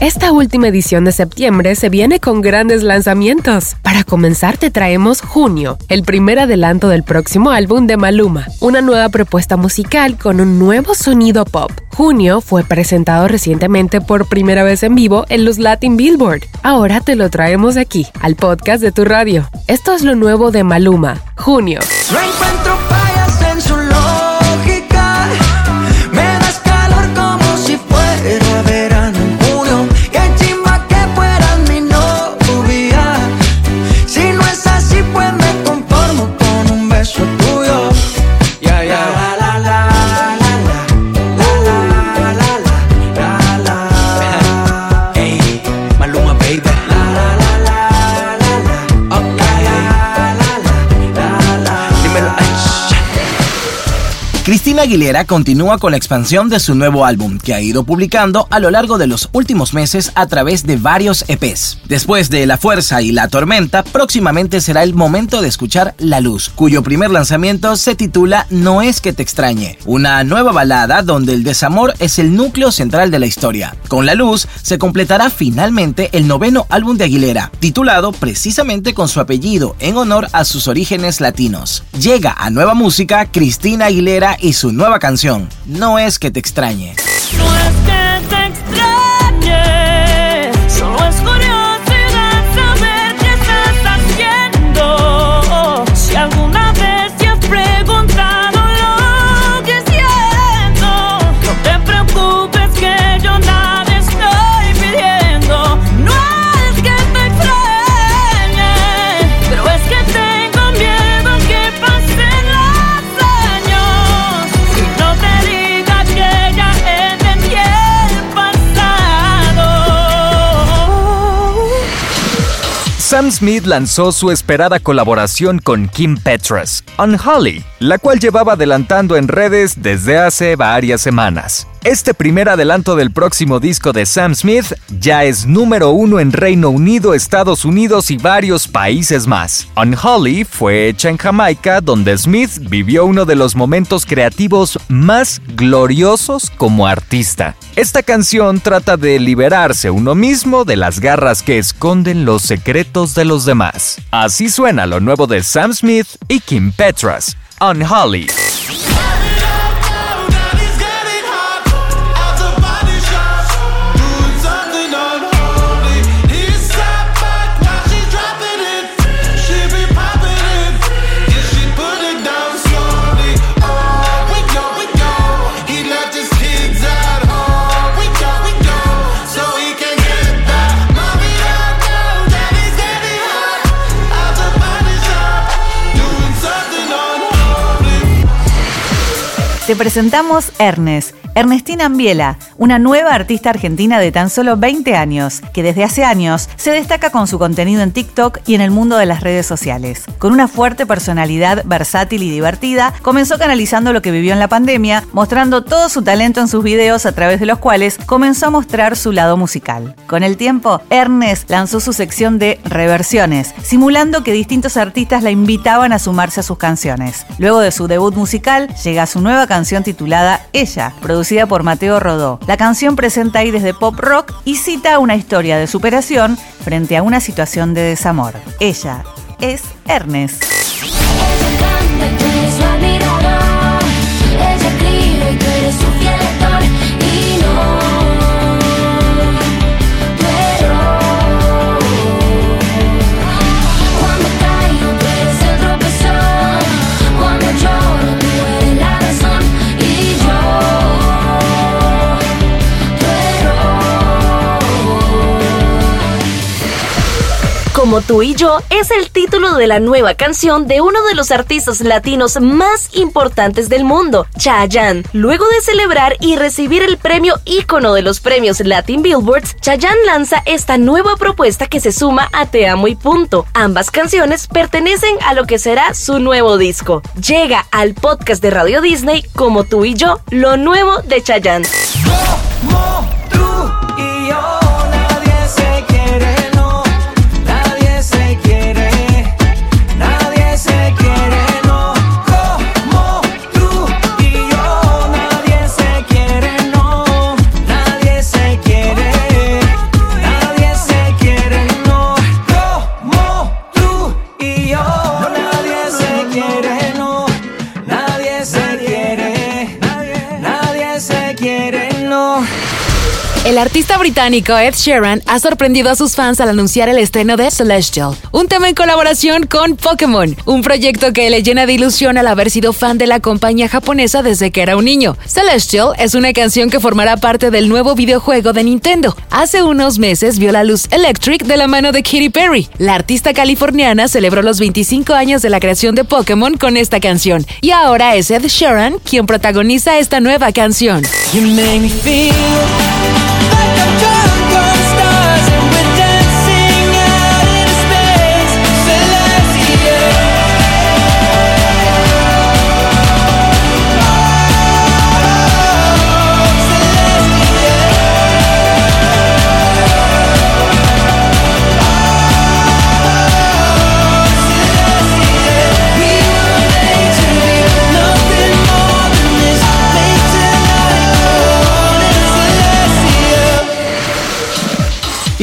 Esta última edición de septiembre se viene con grandes lanzamientos. Para comenzar te traemos Junio, el primer adelanto del próximo álbum de Maluma, una nueva propuesta musical con un nuevo sonido pop. Junio fue presentado recientemente por primera vez en vivo en los Latin Billboard. Ahora te lo traemos aquí, al podcast de tu radio. Esto es lo nuevo de Maluma, Junio. Aguilera continúa con la expansión de su nuevo álbum, que ha ido publicando a lo largo de los últimos meses a través de varios EPs. Después de La Fuerza y La Tormenta, próximamente será el momento de escuchar La Luz, cuyo primer lanzamiento se titula No es que te extrañe, una nueva balada donde el desamor es el núcleo central de la historia. Con La Luz se completará finalmente el noveno álbum de Aguilera, titulado precisamente con su apellido en honor a sus orígenes latinos. Llega a nueva música Cristina Aguilera y su nueva canción, No es que te extrañe. Sam Smith lanzó su esperada colaboración con Kim Petras, Unholy, la cual llevaba adelantando en redes desde hace varias semanas. Este primer adelanto del próximo disco de Sam Smith ya es número uno en Reino Unido, Estados Unidos y varios países más. Unholy fue hecha en Jamaica, donde Smith vivió uno de los momentos creativos más gloriosos como artista. Esta canción trata de liberarse uno mismo de las garras que esconden los secretos de los demás. Así suena lo nuevo de Sam Smith y Kim Petras, Unholy. Te presentamos Ernest, Ernestina Ambiela, una nueva artista argentina de tan solo 20 años, que desde hace años se destaca con su contenido en TikTok y en el mundo de las redes sociales. Con una fuerte personalidad versátil y divertida, comenzó canalizando lo que vivió en la pandemia, mostrando todo su talento en sus videos a través de los cuales comenzó a mostrar su lado musical. Con el tiempo, Ernest lanzó su sección de reversiones, simulando que distintos artistas la invitaban a sumarse a sus canciones. Luego de su debut musical, llega su nueva canción canción titulada Ella, producida por Mateo Rodó. La canción presenta aires de pop rock y cita una historia de superación frente a una situación de desamor. Ella es Ernest. Como tú y yo es el título de la nueva canción de uno de los artistas latinos más importantes del mundo, Chayanne. Luego de celebrar y recibir el premio ícono de los premios Latin Billboards, Chayanne lanza esta nueva propuesta que se suma a Te Amo y Punto. Ambas canciones pertenecen a lo que será su nuevo disco. Llega al podcast de Radio Disney Como tú y yo, lo nuevo de Chayanne. Británico Ed Sheeran ha sorprendido a sus fans al anunciar el estreno de Celestial, un tema en colaboración con Pokémon, un proyecto que le llena de ilusión al haber sido fan de la compañía japonesa desde que era un niño. Celestial es una canción que formará parte del nuevo videojuego de Nintendo. Hace unos meses vio la luz Electric de la mano de Katy Perry. La artista californiana celebró los 25 años de la creación de Pokémon con esta canción y ahora es Ed Sheeran quien protagoniza esta nueva canción. Like I'm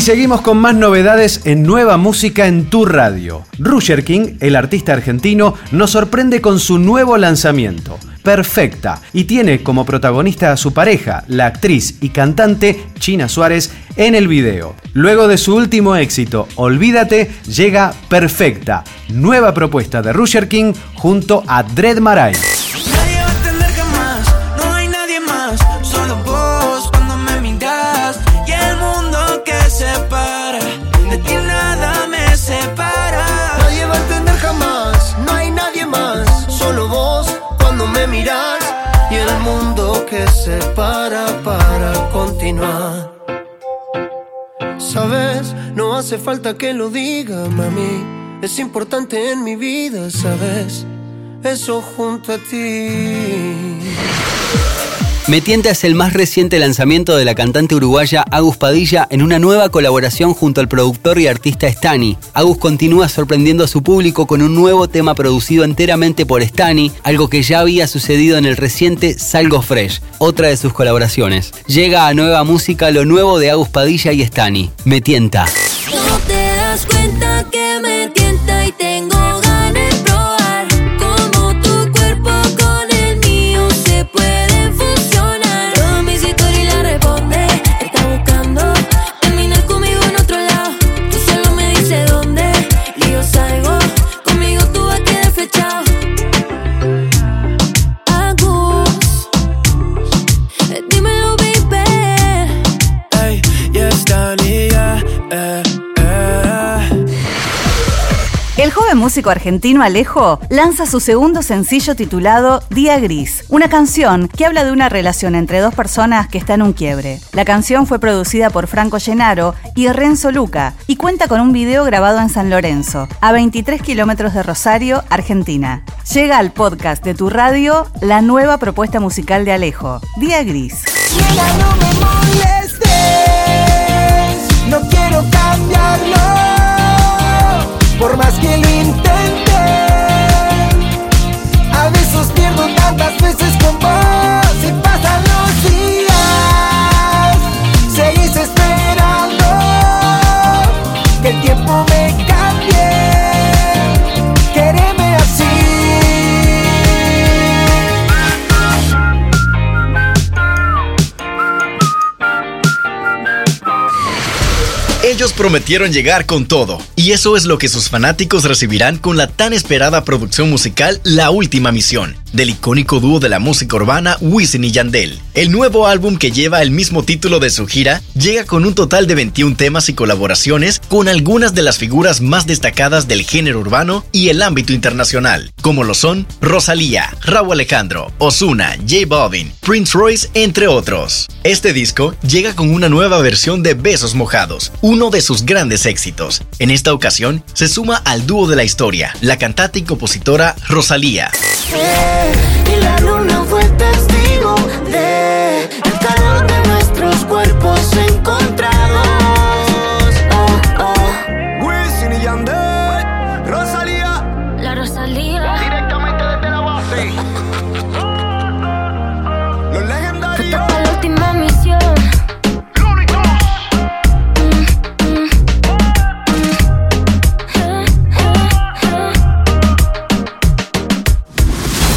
Y seguimos con más novedades en nueva música en tu radio. Roger King, el artista argentino, nos sorprende con su nuevo lanzamiento, Perfecta, y tiene como protagonista a su pareja, la actriz y cantante China Suárez, en el video. Luego de su último éxito, Olvídate, llega Perfecta, nueva propuesta de Roger King junto a Dread Marai. para para continuar. Sabes, no hace falta que lo diga, mami. Es importante en mi vida, sabes. Eso junto a ti. Metienta es el más reciente lanzamiento de la cantante uruguaya Agus Padilla en una nueva colaboración junto al productor y artista Stani. Agus continúa sorprendiendo a su público con un nuevo tema producido enteramente por Stani, algo que ya había sucedido en el reciente Salgo Fresh, otra de sus colaboraciones. Llega a nueva música lo nuevo de Agus Padilla y Stani. Metienta. Músico argentino Alejo lanza su segundo sencillo titulado Día Gris, una canción que habla de una relación entre dos personas que está en un quiebre. La canción fue producida por Franco Llenaro y Renzo Luca y cuenta con un video grabado en San Lorenzo, a 23 kilómetros de Rosario, Argentina. Llega al podcast de tu radio la nueva propuesta musical de Alejo, Día Gris. no quiero cambiarlo por más que lo intente. Ellos prometieron llegar con todo, y eso es lo que sus fanáticos recibirán con la tan esperada producción musical La Última Misión, del icónico dúo de la música urbana Wisin y Yandel. El nuevo álbum que lleva el mismo título de su gira llega con un total de 21 temas y colaboraciones con algunas de las figuras más destacadas del género urbano y el ámbito internacional, como lo son Rosalía, Raúl Alejandro, Osuna, J Balvin, Prince Royce, entre otros. Este disco llega con una nueva versión de Besos Mojados, uno de sus grandes éxitos. En esta ocasión se suma al dúo de la historia, la cantante y compositora Rosalía.